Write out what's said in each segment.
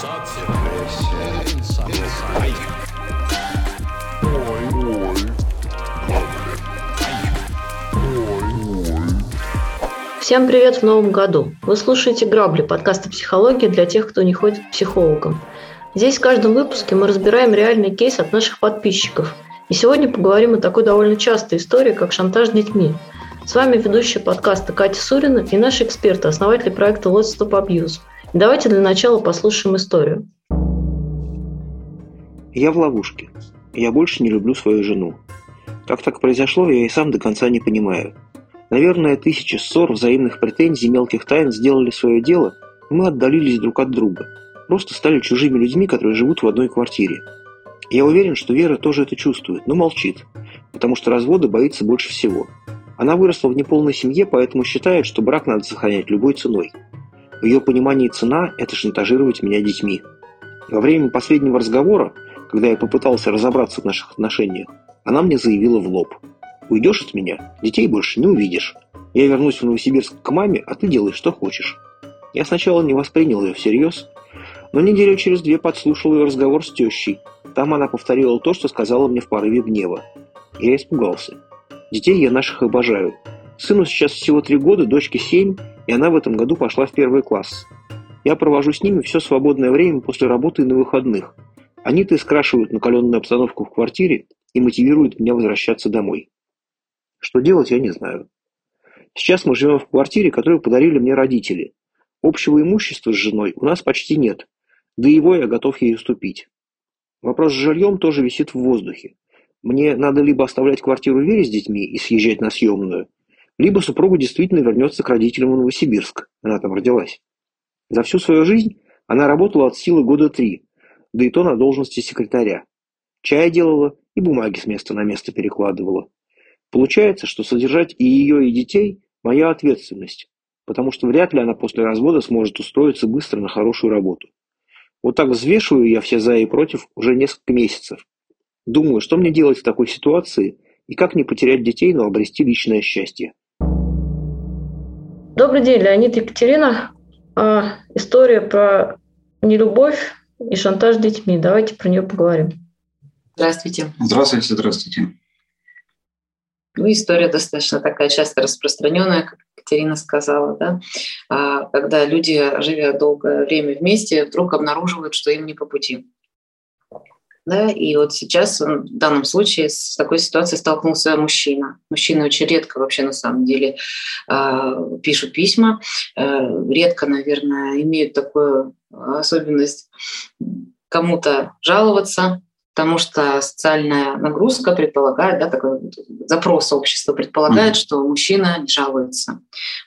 Всем привет в новом году! Вы слушаете «Грабли» подкаста психологии для тех, кто не ходит к психологам. Здесь в каждом выпуске мы разбираем реальный кейс от наших подписчиков. И сегодня поговорим о такой довольно частой истории, как шантаж детьми. С вами ведущая подкаста Катя Сурина и наши эксперты, основатели проекта Let's Stop Abuse. Давайте для начала послушаем историю. Я в ловушке. Я больше не люблю свою жену. Как так произошло, я и сам до конца не понимаю – Наверное, тысячи ссор, взаимных претензий, мелких тайн сделали свое дело, и мы отдалились друг от друга. Просто стали чужими людьми, которые живут в одной квартире. Я уверен, что Вера тоже это чувствует, но молчит, потому что развода боится больше всего. Она выросла в неполной семье, поэтому считает, что брак надо сохранять любой ценой. В ее понимании цена – это шантажировать меня детьми. Во время последнего разговора, когда я попытался разобраться в наших отношениях, она мне заявила в лоб – Уйдешь от меня, детей больше не увидишь. Я вернусь в Новосибирск к маме, а ты делай, что хочешь. Я сначала не воспринял ее всерьез, но неделю через две подслушал ее разговор с тещей. Там она повторила то, что сказала мне в порыве гнева. Я испугался. Детей я наших обожаю. Сыну сейчас всего три года, дочке семь, и она в этом году пошла в первый класс. Я провожу с ними все свободное время после работы и на выходных. Они-то и скрашивают накаленную обстановку в квартире и мотивируют меня возвращаться домой. Что делать, я не знаю. Сейчас мы живем в квартире, которую подарили мне родители. Общего имущества с женой у нас почти нет, да его я готов ей уступить. Вопрос с жильем тоже висит в воздухе. Мне надо либо оставлять квартиру Вере с детьми и съезжать на съемную, либо супруга действительно вернется к родителям в Новосибирск. Она там родилась. За всю свою жизнь она работала от силы года три, да и то на должности секретаря. Чай делала и бумаги с места на место перекладывала. Получается, что содержать и ее, и детей – моя ответственность, потому что вряд ли она после развода сможет устроиться быстро на хорошую работу. Вот так взвешиваю я все за и против уже несколько месяцев. Думаю, что мне делать в такой ситуации и как не потерять детей, но обрести личное счастье. Добрый день, Леонид Екатерина. А, история про нелюбовь и шантаж детьми. Давайте про нее поговорим. Здравствуйте. Здравствуйте, здравствуйте. Ну, история достаточно такая часто распространенная, как Екатерина сказала, да, а, когда люди, живя долгое время вместе, вдруг обнаруживают, что им не по пути. Да, и вот сейчас в данном случае с такой ситуацией столкнулся мужчина. Мужчины очень редко вообще на самом деле а, пишут письма, э, редко, наверное, имеют такую особенность кому-то жаловаться, потому что социальная нагрузка предполагает, да, такой запрос общества предполагает, mm-hmm. что мужчина не жалуется.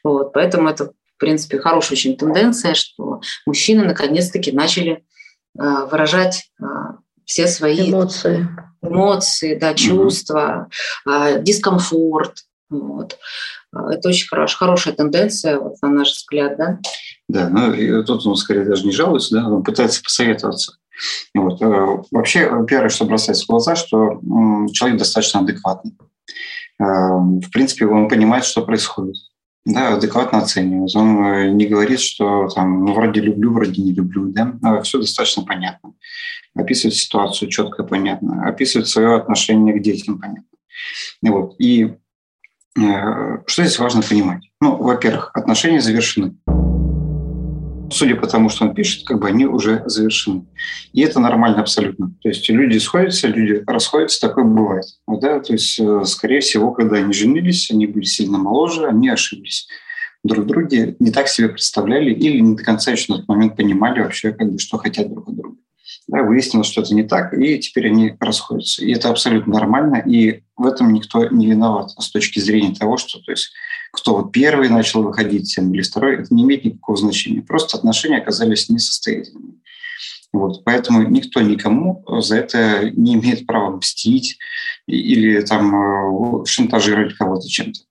Вот, поэтому это, в принципе, хорошая очень тенденция, что мужчины наконец-таки начали э, выражать э, все свои эмоции, эмоции да, чувства, mm-hmm. дискомфорт. Вот. Это очень хорош, хорошая тенденция, вот, на наш взгляд, да? Да, ну тут он скорее даже не жалуется, да, он пытается посоветоваться. Вот. Э, вообще, первое, что бросается в глаза, что человек достаточно адекватный. Э, в принципе, он понимает, что происходит. Да, адекватно оценивает. Он э, не говорит, что там, ну, вроде люблю, вроде не люблю. Да? А Все достаточно понятно. Описывает ситуацию четко, понятно. Описывает свое отношение к детям, понятно. И, вот. и что здесь важно понимать? Ну, во-первых, отношения завершены судя по тому, что он пишет, как бы они уже завершены. И это нормально абсолютно. То есть люди сходятся, люди расходятся, такое бывает. Да? То есть, э, скорее всего, когда они женились, они были сильно моложе, они ошиблись друг друге, не так себе представляли или не до конца еще на тот момент понимали вообще, как бы, что хотят друг от друга. Да, выяснилось, что это не так, и теперь они расходятся. И это абсолютно нормально, и в этом никто не виноват с точки зрения того, что то есть, кто вот первый начал выходить или второй, это не имеет никакого значения. Просто отношения оказались несостоятельными. Вот, поэтому никто никому за это не имеет права мстить или там э, шантажировать кого-то чем-то.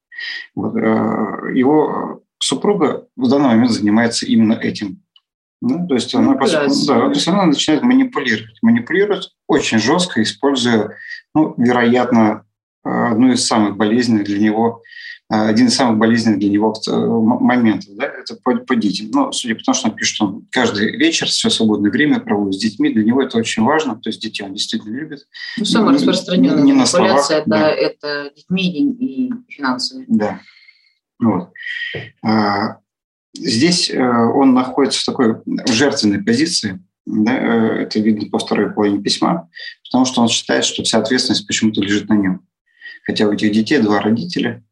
Вот, э, его супруга в данный момент занимается именно этим. Ну, то, есть она, да, то есть она начинает манипулировать. Манипулирует очень жестко, используя, ну, вероятно, одну из самых болезненных для него один из самых болезненных для него моментов, да, это по, по детям. Ну, судя по тому, что он пишет, что он каждый вечер все свободное время проводит с детьми, для него это очень важно, то есть детей он действительно любит. Ну, самая распространенная не манипуляция это, да. это детьми и финансовые. Да. Вот. А, здесь э, он находится в такой жертвенной позиции, да, э, это видно по второй половине письма, потому что он считает, что вся ответственность почему-то лежит на нем хотя у этих детей два родителя,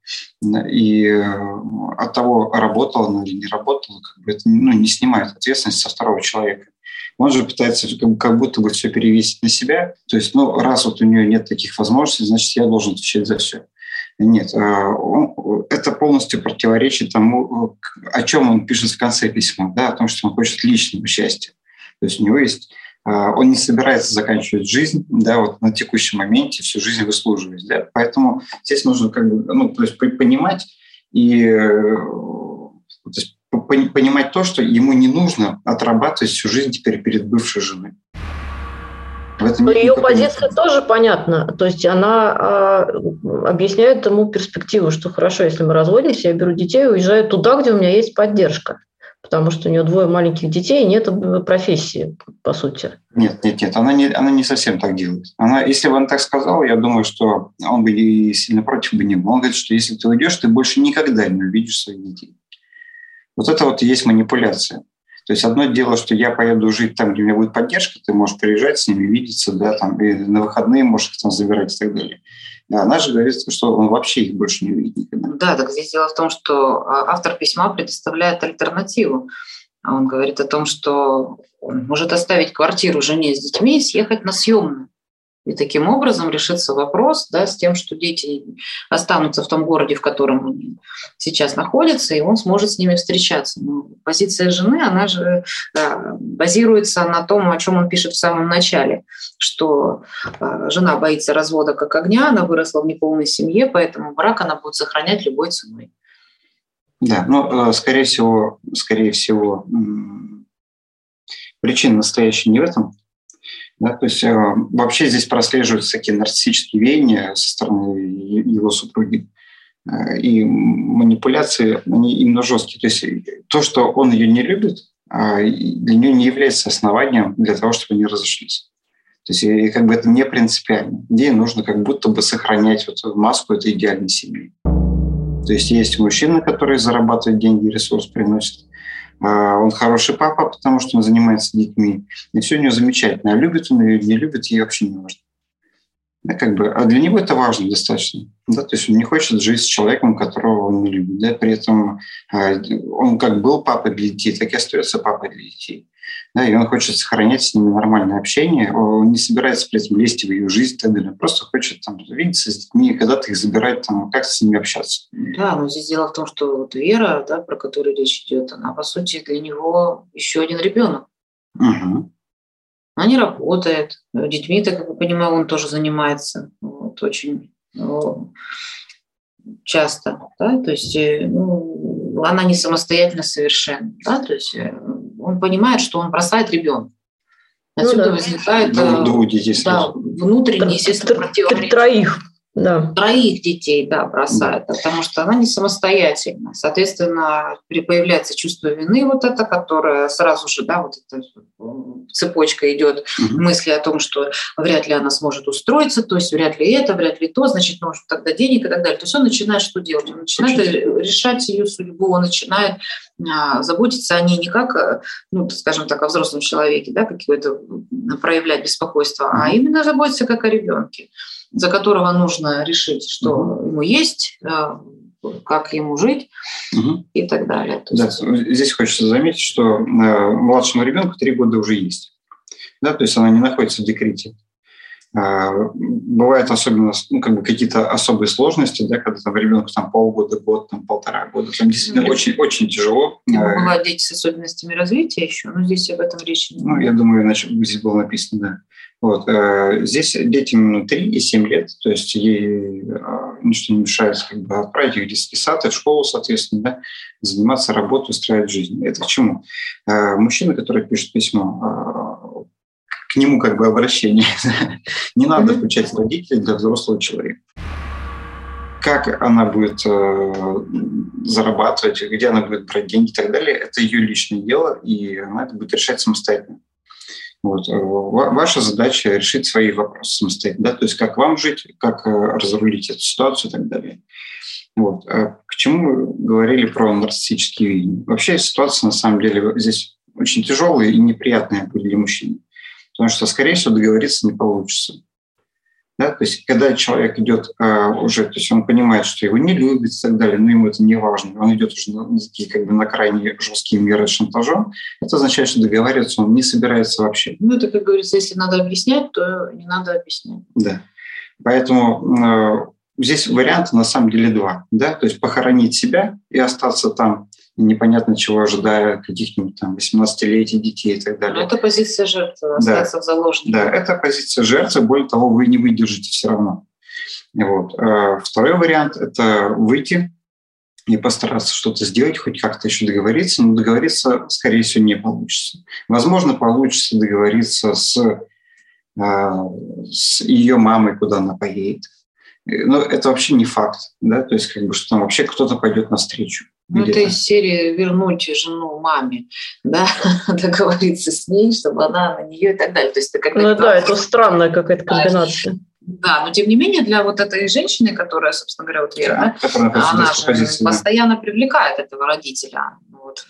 и э, от того, работала она или не работала, как бы это ну, не снимает ответственность со второго человека. Он же пытается как будто бы все перевесить на себя. То есть, ну, раз вот у нее нет таких возможностей, значит, я должен отвечать за все. Нет, э, это полностью противоречит тому, о чем он пишет в конце письма, да, о том, что он хочет личного счастья. То есть у него есть он не собирается заканчивать жизнь, да, вот на текущем моменте всю жизнь выслуживать, да, поэтому здесь нужно как бы, ну, то есть понимать и э, то есть понимать то, что ему не нужно отрабатывать всю жизнь теперь перед бывшей женой. Но ее позиция нет. тоже понятна. То есть она э, объясняет ему перспективу, что хорошо, если мы разводимся, я беру детей и уезжаю туда, где у меня есть поддержка потому что у нее двое маленьких детей, и нет профессии, по сути. Нет, нет, нет, она не, она не совсем так делает. Она, если бы она так сказала, я думаю, что он бы и сильно против бы не был. Он говорит, что если ты уйдешь, ты больше никогда не увидишь своих детей. Вот это вот и есть манипуляция. То есть одно дело, что я поеду жить там, где у меня будет поддержка, ты можешь приезжать с ними, видеться, да, там, и на выходные можешь их там забирать и так далее. Да, она же говорит, что он вообще их больше не увидит никогда. Да, так здесь дело в том, что а, автор письма предоставляет альтернативу. Он говорит о том, что он может оставить квартиру жене с детьми и съехать на съемную. И таким образом решится вопрос да, с тем, что дети останутся в том городе, в котором они сейчас находятся, и он сможет с ними встречаться. Но позиция жены, она же да, базируется на том, о чем он пишет в самом начале, что э, жена боится развода как огня, она выросла в неполной семье, поэтому брак она будет сохранять любой ценой. Да, ну, скорее всего, скорее всего, причина настоящая не в этом, да, то есть э, вообще здесь прослеживаются такие нарциссические веяния со стороны его супруги. Э, и манипуляции, они именно жесткие. То есть то, что он ее не любит, э, для нее не является основанием для того, чтобы они разошлись. То есть и как бы это не принципиально. Ей нужно как будто бы сохранять вот маску этой идеальной семьи. То есть есть мужчина, который зарабатывает деньги, ресурс приносит, он хороший папа, потому что он занимается детьми. И все у него замечательно. А любит он ее, не любит, ей вообще не важно. Да, как бы, а для него это важно достаточно. Да? То есть он не хочет жить с человеком, которого он не любит. Да? При этом а, он как был папой для детей, так и остается папой для детей да, и он хочет сохранять с ними нормальное общение, он не собирается при этом лезть в ее жизнь и так далее, он просто хочет там, видеться с детьми, когда-то их забирать, там, как с ними общаться. Да, но здесь дело в том, что вот Вера, да, про которую речь идет, она, по сути, для него еще один ребенок. Угу. Она не работает, детьми, так как я понимаю, он тоже занимается вот, очень ну, часто, да, то есть э, ну, она не самостоятельно совершенно, да, то есть э, он понимает, что он бросает ребенка. Ну Отсюда ну, да. возникает да, да, внутренний, естественно, противоречие. Троих да. Троих детей, да, бросает, да. потому что она не самостоятельна. Соответственно, появляется чувство вины вот это, которое сразу же, да, вот эта цепочка идет угу. мысли о том, что вряд ли она сможет устроиться, то есть вряд ли это, вряд ли то, значит, может тогда денег и так далее. То есть он начинает что делать? Он начинает Учить. решать ее судьбу, он начинает а, заботиться о ней не как, ну, скажем так, о взрослом человеке, да, какое-то проявлять беспокойство, угу. а именно заботиться как о ребенке за которого нужно решить, что угу. ему есть, э, как ему жить угу. и так далее. То есть... Да, здесь хочется заметить, что э, младшему ребенку три года уже есть. Да, то есть она не находится в декрете. А, бывают особенно ну, как бы какие-то особые сложности, да, когда там ребенку там полгода, год, там полтора года. Там действительно mm очень, очень тяжело. Ну, бывают дети с особенностями развития еще, но здесь об этом речи не Ну, я думаю, иначе здесь было написано, да. Вот. Э, здесь детям 3 и 7 лет, то есть ей а, ничто не мешает как бы, отправить их в детский сад и в школу, соответственно, да, заниматься работой, устраивать жизнь. Это к чему? Э, мужчина, который пишет письмо, а, к нему как бы обращение. Не надо включать родителей для взрослого человека. как она будет э, зарабатывать, где она будет брать деньги и так далее, это ее личное дело, и она это будет решать самостоятельно. Вот. Э, ваша задача решить свои вопросы самостоятельно, да, то есть как вам жить, как э, разрулить эту ситуацию и так далее. Вот. А к чему мы говорили про нарциссические видения? Вообще ситуация на самом деле здесь очень тяжелая и неприятная для мужчины, потому что, скорее всего, договориться не получится. Да? То есть, когда человек идет э, уже, то есть он понимает, что его не любят и так далее, но ему это не важно, он идет уже на, такие, как бы на крайне жесткие меры шантажом, это означает, что договариваться он не собирается вообще. Ну, это, как говорится, если надо объяснять, то не надо объяснять. Да. Поэтому э, здесь варианты на самом деле два. Да? То есть похоронить себя и остаться там непонятно чего ожидая каких-нибудь там 18-летий детей и так далее. Но это позиция жертвы, остаться да. в заложниках. Да, это позиция жертвы, более того, вы не выдержите все равно. Вот. А второй вариант – это выйти и постараться что-то сделать, хоть как-то еще договориться, но договориться, скорее всего, не получится. Возможно, получится договориться с, а, с ее мамой, куда она поедет. Но это вообще не факт, да, то есть как бы, что там вообще кто-то пойдет навстречу. Ну, это из серии вернуть жену маме, да, договориться с ней, чтобы она на нее и так далее. То есть это ну да, это странная какая-то комбинация. Да, но тем не менее для вот этой женщины, которая, собственно говоря, вот Вера, да, да, она же позиции, постоянно привлекает этого родителя вот,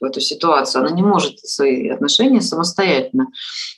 в эту ситуацию. Она не может свои отношения самостоятельно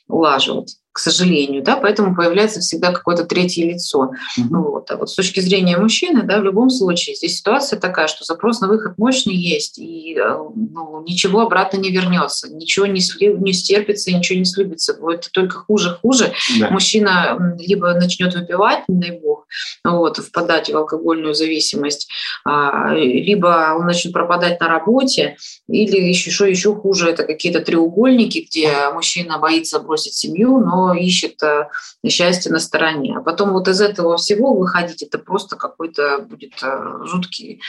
улаживать к сожалению, да, поэтому появляется всегда какое-то третье лицо. Mm-hmm. Вот. А вот с точки зрения мужчины, да, в любом случае, здесь ситуация такая, что запрос на выход мощный есть, и э, ну, ничего обратно не вернется, ничего не, не стерпится, ничего не слюбится, будет только хуже-хуже. Да. Мужчина либо начнет выпивать, не дай бог, вот, впадать в алкогольную зависимость, а, либо он начнет пропадать на работе, или еще, еще хуже, это какие-то треугольники, где мужчина боится бросить семью, но ищет э, счастье на стороне. А потом вот из этого всего выходить, это просто какой-то будет э, жуткий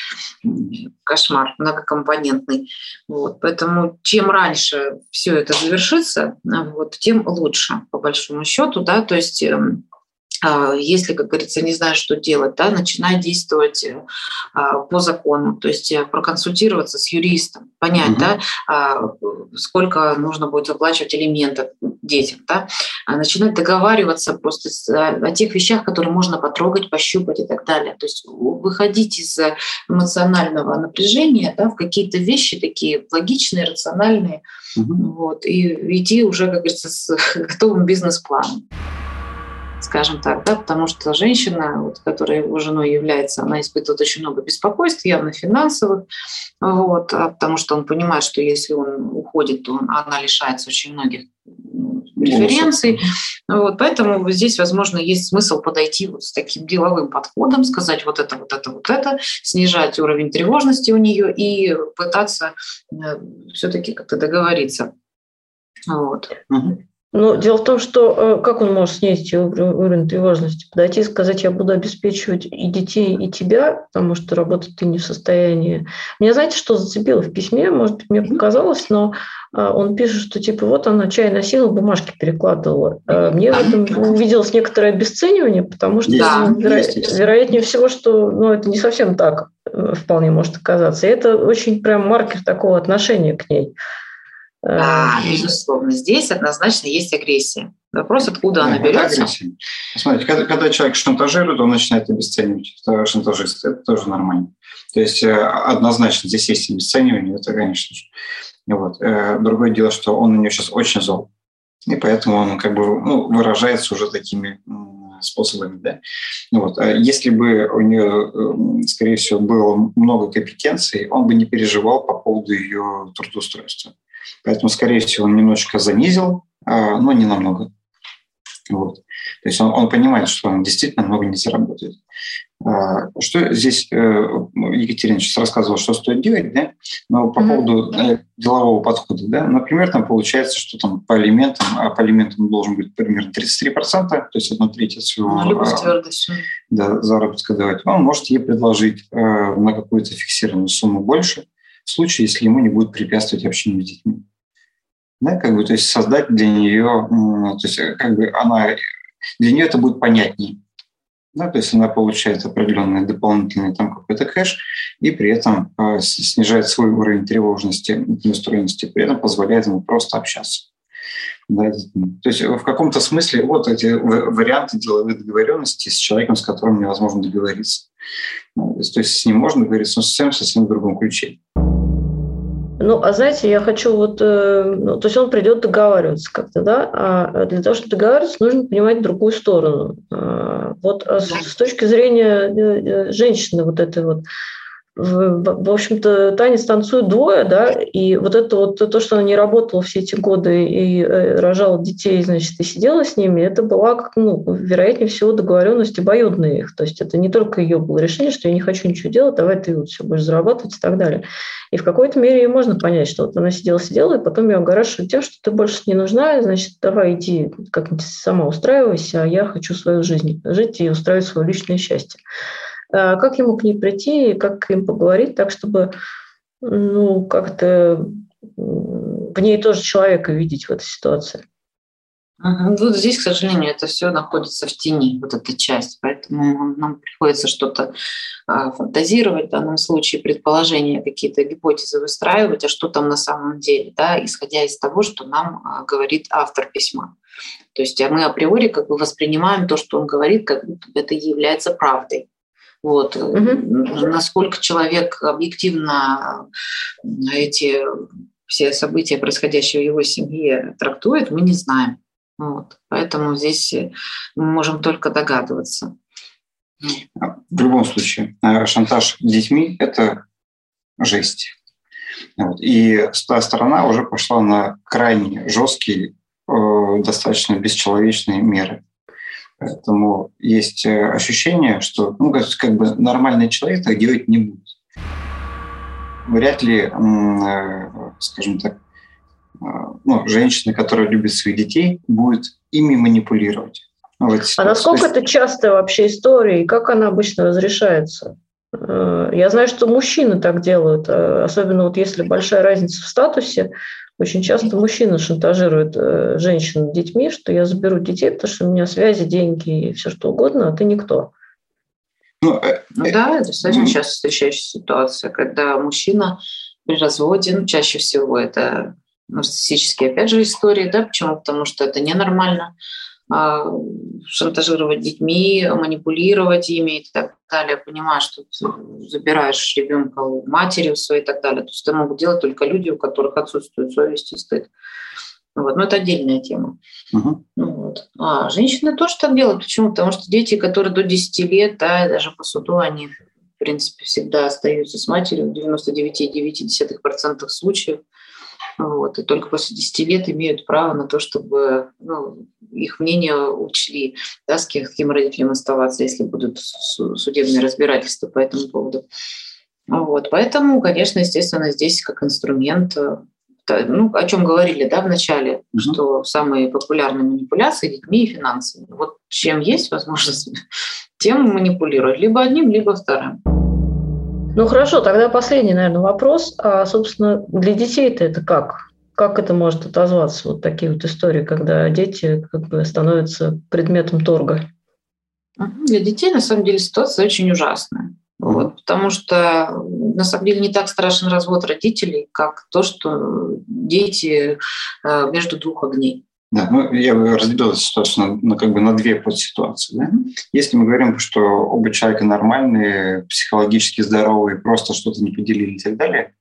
кошмар многокомпонентный. Вот. Поэтому чем раньше все это завершится, вот, тем лучше, по большому счету. Да? То есть эм, если, как говорится, не знаю, что делать, да, начинать действовать э, а, по закону, то есть э, проконсультироваться с юристом, понять, угу. да, а, сколько нужно будет выплачивать элементов детям, да, начинать договариваться просто о тех вещах, которые можно потрогать, пощупать и так далее. То есть выходить из эмоционального напряжения да, в какие-то вещи такие логичные, рациональные, угу. вот, и идти уже, как говорится, с готовым бизнес-планом скажем так, да, потому что женщина, вот, которая его женой является, она испытывает очень много беспокойств, явно финансовых, вот, а потому что он понимает, что если он уходит, то она лишается очень многих преференций. Вот, поэтому здесь, возможно, есть смысл подойти вот с таким деловым подходом, сказать вот это, вот это, вот это, снижать уровень тревожности у нее и пытаться э, все-таки как-то договориться. Вот. Угу. Но дело в том, что э, как он может снизить уровень тревожности? Подойти и сказать, я буду обеспечивать и детей, и тебя, потому что работать ты не в состоянии. Меня знаете, что зацепило в письме? Может быть, мне показалось, но э, он пишет, что типа вот она чай носила, бумажки перекладывала. Э, мне в этом увиделось некоторое обесценивание, потому что да, веро... вероятнее всего, что ну, это не совсем так вполне может оказаться. И это очень прям маркер такого отношения к ней. Да, э, безусловно. Здесь однозначно есть агрессия. Вопрос, откуда да, она берется. Агрессия. Смотрите, когда, когда человек шантажирует, он начинает обесценивать шантажист. Это тоже нормально. То есть э, однозначно здесь есть обесценивание, это, конечно же. Вот. Э, другое дело, что он у нее сейчас очень зол. И поэтому он как бы ну, выражается уже такими способами. Да? Вот. А если бы у нее, скорее всего, было много компетенций, он бы не переживал по поводу ее трудоустройства. Поэтому, скорее всего, он немножечко занизил, а, но не намного. Вот. То есть он, он понимает, что он действительно много не заработает. А, что здесь э, Екатерина сейчас рассказывала, что стоит делать, да? но по mm-hmm. поводу э, делового подхода, да, например, там получается, что там по алиментам, а по алиментам должен быть примерно 33%, то есть одна треть от своего ну, да, заработка давать, он может ей предложить э, на какую-то фиксированную сумму больше, случае, если ему не будет препятствовать общению с детьми. Да, как бы, то есть создать для нее, то есть как бы она, для нее это будет понятнее. Да, то есть она получает определенный дополнительный там какой-то кэш и при этом э, снижает свой уровень тревожности и устроенности, при этом позволяет ему просто общаться. Да, то есть в каком-то смысле вот эти варианты деловой договоренности с человеком, с которым невозможно договориться. Ну, то есть с ним можно договориться, но совсем совсем в другом ключе. Ну, а знаете, я хочу вот, э, ну, то есть он придет договариваться как-то, да, а для того, чтобы договариваться, нужно понимать другую сторону. А, вот а с, с точки зрения э, э, женщины вот этой вот, в общем-то, танец танцуют двое, да, и вот это вот то, что она не работала все эти годы и э, рожала детей, значит, и сидела с ними, это была, ну, вероятнее всего, договоренность обоюдная их. То есть это не только ее было решение, что я не хочу ничего делать, давай ты вот все будешь зарабатывать и так далее. И в какой-то мере ее можно понять, что вот она сидела-сидела, и потом ее огораживают тем, что ты больше не нужна, значит, давай иди как-нибудь сама устраивайся, а я хочу свою жизнь жить и устраивать свое личное счастье. А как ему к ней прийти, как им поговорить так, чтобы ну, как-то в ней тоже человека видеть в этой ситуации. Вот здесь, к сожалению, это все находится в тени, вот эта часть. Поэтому нам приходится что-то а, фантазировать, в данном случае предположения, какие-то гипотезы выстраивать, а что там на самом деле, да, исходя из того, что нам а, говорит автор письма. То есть мы априори как бы воспринимаем то, что он говорит, как будто это является правдой. Вот. Угу. Насколько человек объективно эти все события, происходящие в его семье, трактует, мы не знаем. Вот. Поэтому здесь мы можем только догадываться. В любом случае, э, шантаж детьми – это жесть. Вот. И та сторона уже пошла на крайне жесткие, э, достаточно бесчеловечные меры. Поэтому есть э, ощущение, что ну, как бы нормальный человек так делать не будет. Вряд ли, э, скажем так, э, ну, женщина, которая любит своих детей, будет ими манипулировать. А насколько это частая вообще история, и как она обычно разрешается? Я знаю, что мужчины так делают, особенно вот если большая разница в статусе, очень часто мужчина шантажирует э, женщин детьми, что я заберу детей, потому что у меня связи, деньги и все что угодно, а ты никто. Ну, э, ну да, это достаточно часто встречающаяся ситуация, когда мужчина при разводе, ну, чаще всего это нарциссические, опять же, истории, да, почему? Потому что это ненормально. А, шантажировать детьми, манипулировать ими и так далее, понимаешь, что ты забираешь ребенка у матери у своей и так далее. То есть это могут делать только люди, у которых отсутствует совесть и стыд. Вот. Но это отдельная тема. Uh-huh. Вот. А женщины тоже так делают. Почему? Потому что дети, которые до 10 лет, да, даже по суду, они, в принципе, всегда остаются с матерью в 99,9% случаев. Вот, и только после 10 лет имеют право на то, чтобы ну, их мнение учли, да, с каким родителям оставаться, если будут судебные разбирательства по этому поводу. Вот, поэтому, конечно, естественно, здесь как инструмент э, ну, о чем говорили да, в начале, mm-hmm. что самые популярные манипуляции детьми и финансами. Вот чем есть возможность, тем манипулировать либо одним, либо вторым. Ну хорошо, тогда последний, наверное, вопрос. А, собственно, для детей-то это как? Как это может отозваться, вот такие вот истории, когда дети как бы становятся предметом торга? Для детей, на самом деле, ситуация очень ужасная. Вот, потому что на самом деле не так страшен развод родителей, как то, что дети э, между двух огней. Да, ну, я разделил эту ситуацию на, на, как бы на две подситуации. Да? Если мы говорим, что оба человека нормальные, психологически здоровые, просто что-то не поделили и так далее,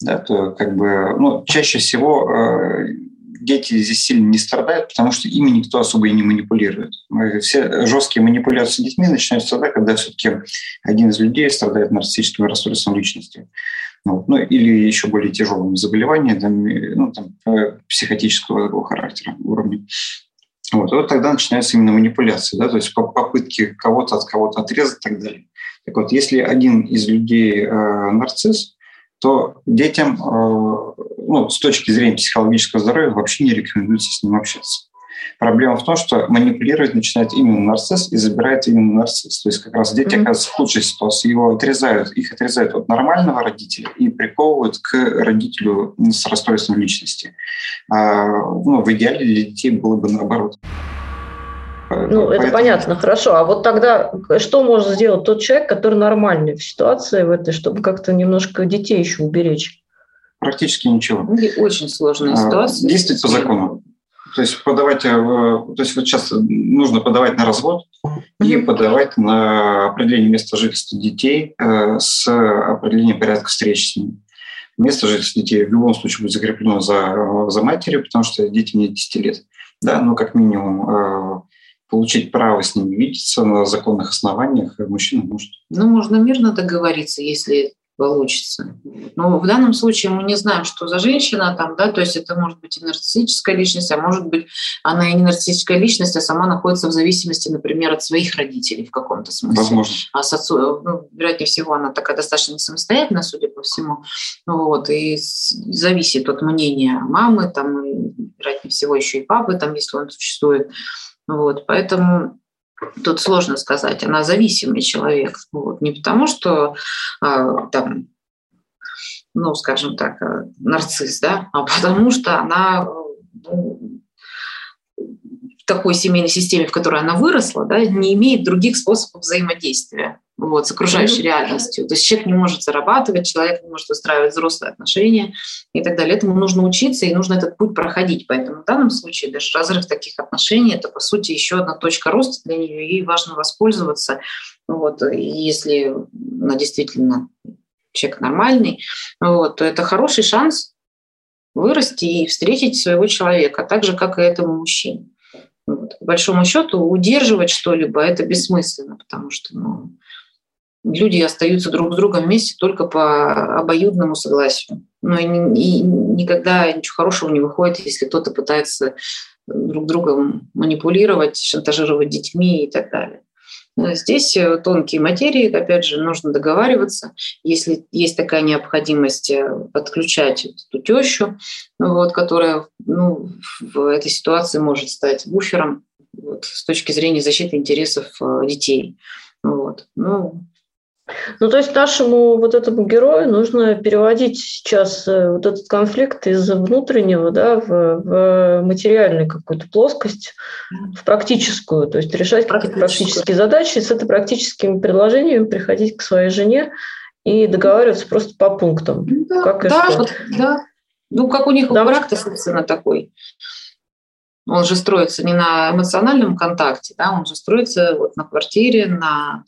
да, то как бы, ну, чаще всего э, дети здесь сильно не страдают, потому что ими никто особо и не манипулирует. Все жесткие манипуляции детьми начинаются тогда, когда все-таки один из людей страдает нарциссическим расстройством личности. Ну, ну, или еще более тяжелым заболеванием, там, ну, там, э, психотического характера уровня. Вот, вот тогда начинаются именно манипуляции, да, то есть попытки кого-то от кого-то отрезать и так далее. Так вот, если один из людей э, нарцисс, то детям э, ну, с точки зрения психологического здоровья вообще не рекомендуется с ним общаться. Проблема в том, что манипулировать начинает именно нарцисс и забирает именно нарцисс. То есть как раз дети mm-hmm. оказываются в худшей ситуации. Его отрезают, их отрезают от нормального родителя и приковывают к родителю с расстройством личности. А, ну, в идеале для детей было бы наоборот. Ну, это понятно, хорошо. А вот тогда что может сделать тот человек, который нормальный в ситуации в этой, чтобы как-то немножко детей еще уберечь? Практически ничего. Очень сложная а, ситуация. Действовать по закону. То есть подавать, э, то есть вот сейчас нужно подавать на развод и подавать на определение места жительства детей э, с определением порядка встреч с ними. Место жительства детей в любом случае будет закреплено за, за матерью, потому что дети не 10 лет. Да, но как минимум э, получить право с ними видеться на законных основаниях мужчина может. Ну, можно мирно договориться, если получится. Но в данном случае мы не знаем, что за женщина там, да, то есть это может быть и нарциссическая личность, а может быть она и не нарциссическая личность, а сама находится в зависимости, например, от своих родителей в каком-то смысле. Возможно. А с отцу, ну, вероятнее всего, она такая достаточно не самостоятельная, судя по всему, вот, и зависит от мнения мамы, там, и, вероятнее всего, еще и папы, там, если он существует. Вот, поэтому Тут сложно сказать, она зависимый человек. Вот. Не потому, что а, там, ну, скажем так, а, нарцисс, да, а потому что она ну, в такой семейной системе, в которой она выросла, да, не имеет других способов взаимодействия вот, с окружающей реальностью. То есть человек не может зарабатывать, человек не может устраивать взрослые отношения и так далее. Этому нужно учиться и нужно этот путь проходить. Поэтому в данном случае даже разрыв таких отношений – это, по сути, еще одна точка роста для нее, ей важно воспользоваться. Вот, если она действительно человек нормальный, вот, то это хороший шанс вырасти и встретить своего человека, так же, как и этому мужчине. Вот. По большому счету удерживать что-либо это бессмысленно, потому что ну, люди остаются друг с другом вместе только по обоюдному согласию. Но и, и никогда ничего хорошего не выходит, если кто-то пытается друг другом манипулировать, шантажировать детьми и так далее. Здесь э, тонкие материи, опять же, нужно договариваться. Если есть такая необходимость э, подключать эту тещу, вот, которая ну, в этой ситуации может стать буфером вот, с точки зрения защиты интересов э, детей. Вот. Ну, ну, то есть нашему вот этому герою нужно переводить сейчас э, вот этот конфликт из внутреннего да, в, в материальную какую-то плоскость, в практическую, то есть решать какие-то практические задачи, и с этой практическими предложениями приходить к своей жене и договариваться просто по пунктам. Да, как и да, что. Вот, да. Ну, как у них да, брак-то, собственно, такой. Он же строится не на эмоциональном контакте, да, он же строится вот на квартире, на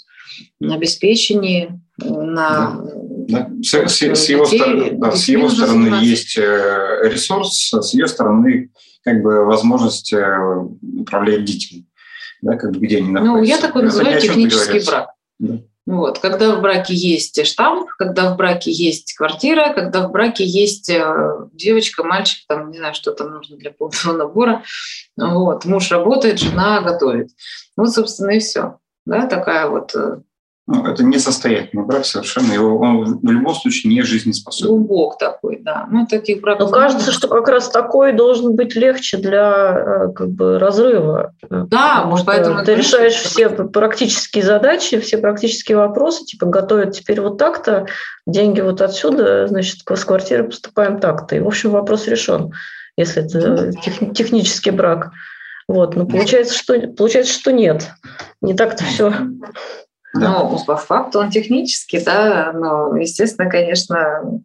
обеспечении, на да. С, с, с, его, детей, да, с его стороны есть э, ресурс, с ее стороны как бы возможность э, управлять детьми, да, как бы где они находятся. Ну, я такой называю технический брак. Да. Вот. Когда в браке есть штамп, когда в браке есть квартира, когда в браке есть э, девочка, мальчик, там, не знаю, что там нужно для полного набора. Вот. Муж работает, жена готовит. Вот, собственно, и все. Да, такая вот ну, это несостоятельный брак совершенно. Его, он в любом случае не жизнеспособен. Глубок такой, да. Ну, таких браков... Но кажется, что как раз такой должен быть легче для э, как бы, разрыва. Да, может, поэтому... Ты решаешь все практические задачи, все практические вопросы, типа готовят теперь вот так-то, деньги вот отсюда, значит, с квартиры поступаем так-то. И, в общем, вопрос решен, если это тех, технический брак. Вот, но получается, что, получается, что нет. Не так-то все. Ну, по факту он технический, да, но, естественно, конечно,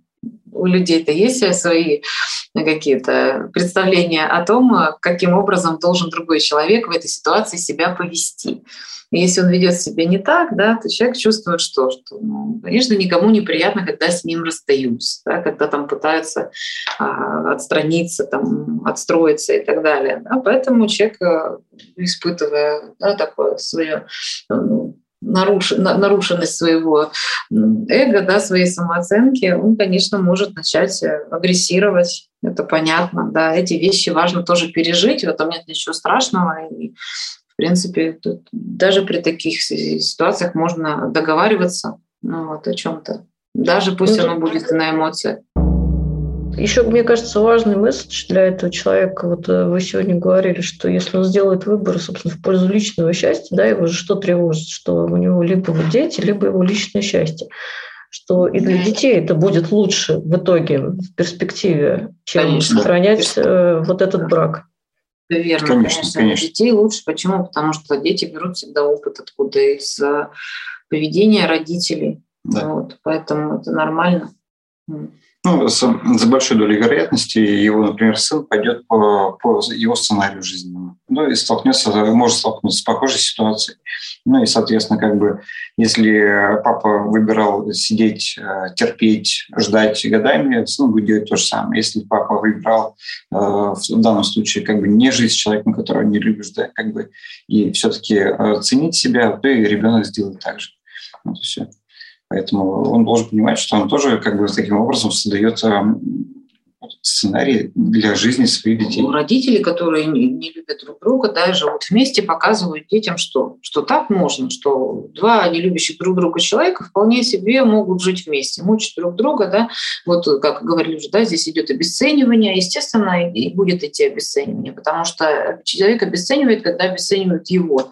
у людей-то есть свои какие-то представления о том, каким образом должен другой человек в этой ситуации себя повести. И если он ведет себя не так, да, то человек чувствует, что, что ну, конечно, никому неприятно, когда с ним расстаются, да, когда там пытаются а, отстраниться, там, отстроиться и так далее. Да, поэтому человек, э, испытывая да, такое свое ну, нарушенность своего эго, да, своей самооценки, он, конечно, может начать э, агрессировать. Это понятно, да. Эти вещи важно тоже пережить, в этом нет ничего страшного. И, в принципе, тут даже при таких ситуациях можно договариваться ну, вот, о чем-то. Даже пусть ну, оно будет на эмоциях. Еще, мне кажется, важный месседж для этого человека. Вот э, вы сегодня говорили, что если он сделает выбор, собственно, в пользу личного счастья, да, его же что тревожит, что у него либо вот дети, либо его личное счастье. Что и для детей это будет лучше в итоге, в перспективе, чем Конечно. сохранять э, вот этот брак. Верно, конечно, конечно. конечно. Детей лучше. Почему? Потому что дети берут всегда опыт откуда из поведения родителей. Да. Вот, поэтому это нормально. Ну, за большой долей вероятности его, например, сын пойдет по, по его сценарию жизненному. Ну и столкнется, может столкнуться с похожей ситуацией. Ну и, соответственно, как бы, если папа выбирал сидеть, э, терпеть, ждать годами, сын будет делать то же самое. Если папа выбирал э, в данном случае как бы не жить с человеком, которого не любишь, да, как бы, и все-таки э, ценить себя, то и ребенок сделает так же. Вот и все. Поэтому он должен понимать, что он тоже как бы таким образом создает эм, сценарий для жизни своих детей. Родители, которые не, любят друг друга, да, живут вместе, показывают детям, что, что так можно, что два не любящих друг друга человека вполне себе могут жить вместе, мучить друг друга, да, вот как говорили уже, да, здесь идет обесценивание, естественно, и будет идти обесценивание, потому что человек обесценивает, когда обесценивают его.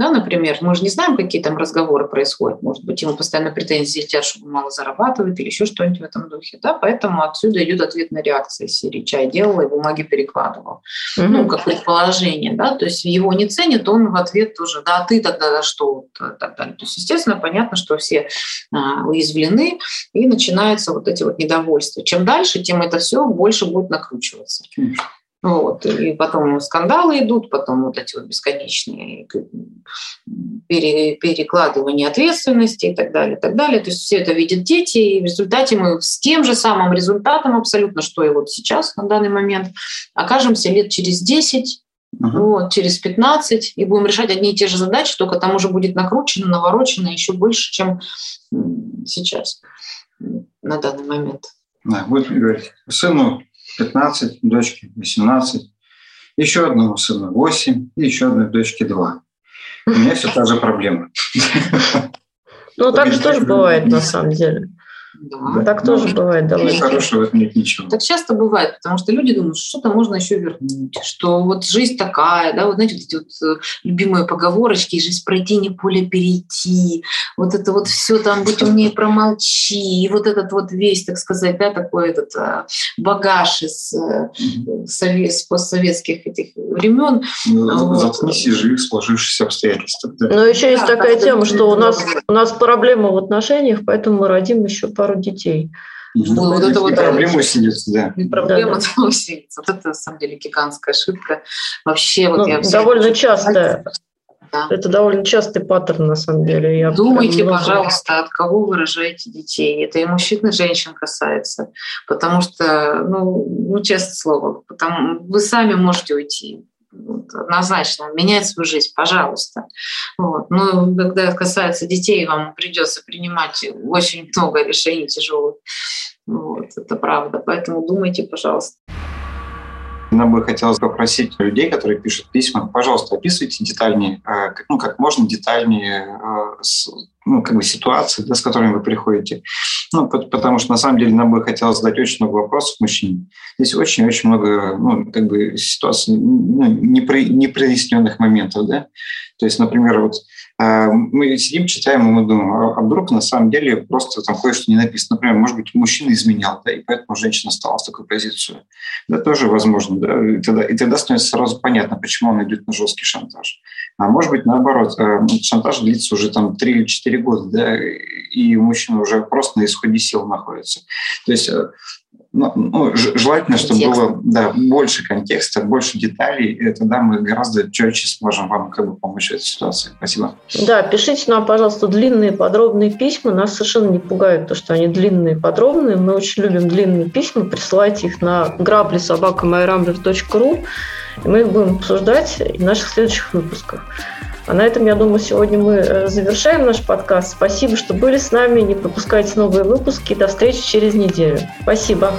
Да, например, мы же не знаем, какие там разговоры происходят. Может быть, ему постоянно претензии летят, что он мало зарабатывает или еще что-нибудь в этом духе. Да? Поэтому отсюда идет ответная реакция серии «Чай делала и бумаги перекладывал». Mm-hmm. Ну, как предположение. Да? То есть его не ценят, он в ответ тоже «да, а ты тогда что?» и так далее. То есть, естественно, понятно, что все а, уязвлены, и начинаются вот эти вот недовольства. Чем дальше, тем это все больше будет накручиваться. Mm-hmm. Вот. И потом скандалы идут, потом вот эти вот бесконечные пере, перекладывания ответственности и так далее, и так далее. То есть все это видят дети, и в результате мы с тем же самым результатом абсолютно, что и вот сейчас на данный момент, окажемся лет через 10, uh-huh. вот, через 15, и будем решать одни и те же задачи, только там уже будет накручено, наворочено еще больше, чем сейчас на данный момент. Да, вот говорить, сыну 15, дочке 18, еще одному сыну 8 и еще одной дочке 2. У меня все та же проблема. Ну, так же тоже бывает на самом деле. Да. Так тоже ну, бывает довольно. Хорошего в нет ничего. Так часто бывает, потому что люди думают, что что-то можно еще вернуть, что вот жизнь такая, да, вот знаете, вот эти вот э, любимые поговорочки, жизнь пройти, не поле перейти, вот это вот все там, будь умнее, промолчи, и вот этот вот весь, так сказать, да, такой этот э, багаж из э, совет, постсоветских этих времен. Ну, вот. Заткнись и живи в сложившихся обстоятельствах. Да. Но еще есть да, такая тема, что у нас, у нас проблема в отношениях, поэтому мы родим еще пару детей. Ну, вот это вот проблема усилится, да. Проблема да, да. усилится. Вот это на самом деле гигантская ошибка. Вообще, вот ну, я довольно часто. Да. Это довольно частый паттерн, на самом деле. Я Думайте, много... пожалуйста, от кого вы рожаете детей. Это и мужчин, и женщин касается. Потому что, ну, ну честное слово, потому, вы сами можете уйти вот, однозначно менять свою жизнь, пожалуйста. Вот. Но когда касается детей, вам придется принимать очень много решений тяжелых. Вот, это правда. Поэтому думайте, пожалуйста. Нам бы хотелось попросить людей, которые пишут письма, пожалуйста, описывайте детальнее, э, ну, как можно детальнее э, ну, как бы ситуации, да, с которыми вы приходите. Ну, потому что на самом деле нам бы хотелось задать очень много вопросов мужчине. Здесь очень-очень много, ну, как бы ситуаций, ну, непроясненных моментов, да. То есть, например, вот а, мы сидим, читаем, и мы думаем, а, а вдруг на самом деле просто там кое-что не написано. Например, может быть, мужчина изменял, да, и поэтому женщина стала в такую позицию. Да, тоже возможно, да, и тогда, и тогда становится сразу понятно, почему он идет на жесткий шантаж. А может быть, наоборот, э, шантаж длится уже там 3 или 4 года, да, и мужчина уже просто на исходе сил находится. То есть э, ну, ну, желательно, чтобы Контекст. было да, больше контекста, больше деталей, и тогда мы гораздо четче сможем вам как бы помочь в этой ситуации. Спасибо. Да, пишите нам, пожалуйста, длинные подробные письма. Нас совершенно не пугает то, что они длинные подробные. Мы очень любим длинные письма. Присылайте их на грабли собака и мы их будем обсуждать в наших следующих выпусках. А на этом, я думаю, сегодня мы э, завершаем наш подкаст. Спасибо, что были с нами. Не пропускайте новые выпуски. До встречи через неделю. Спасибо.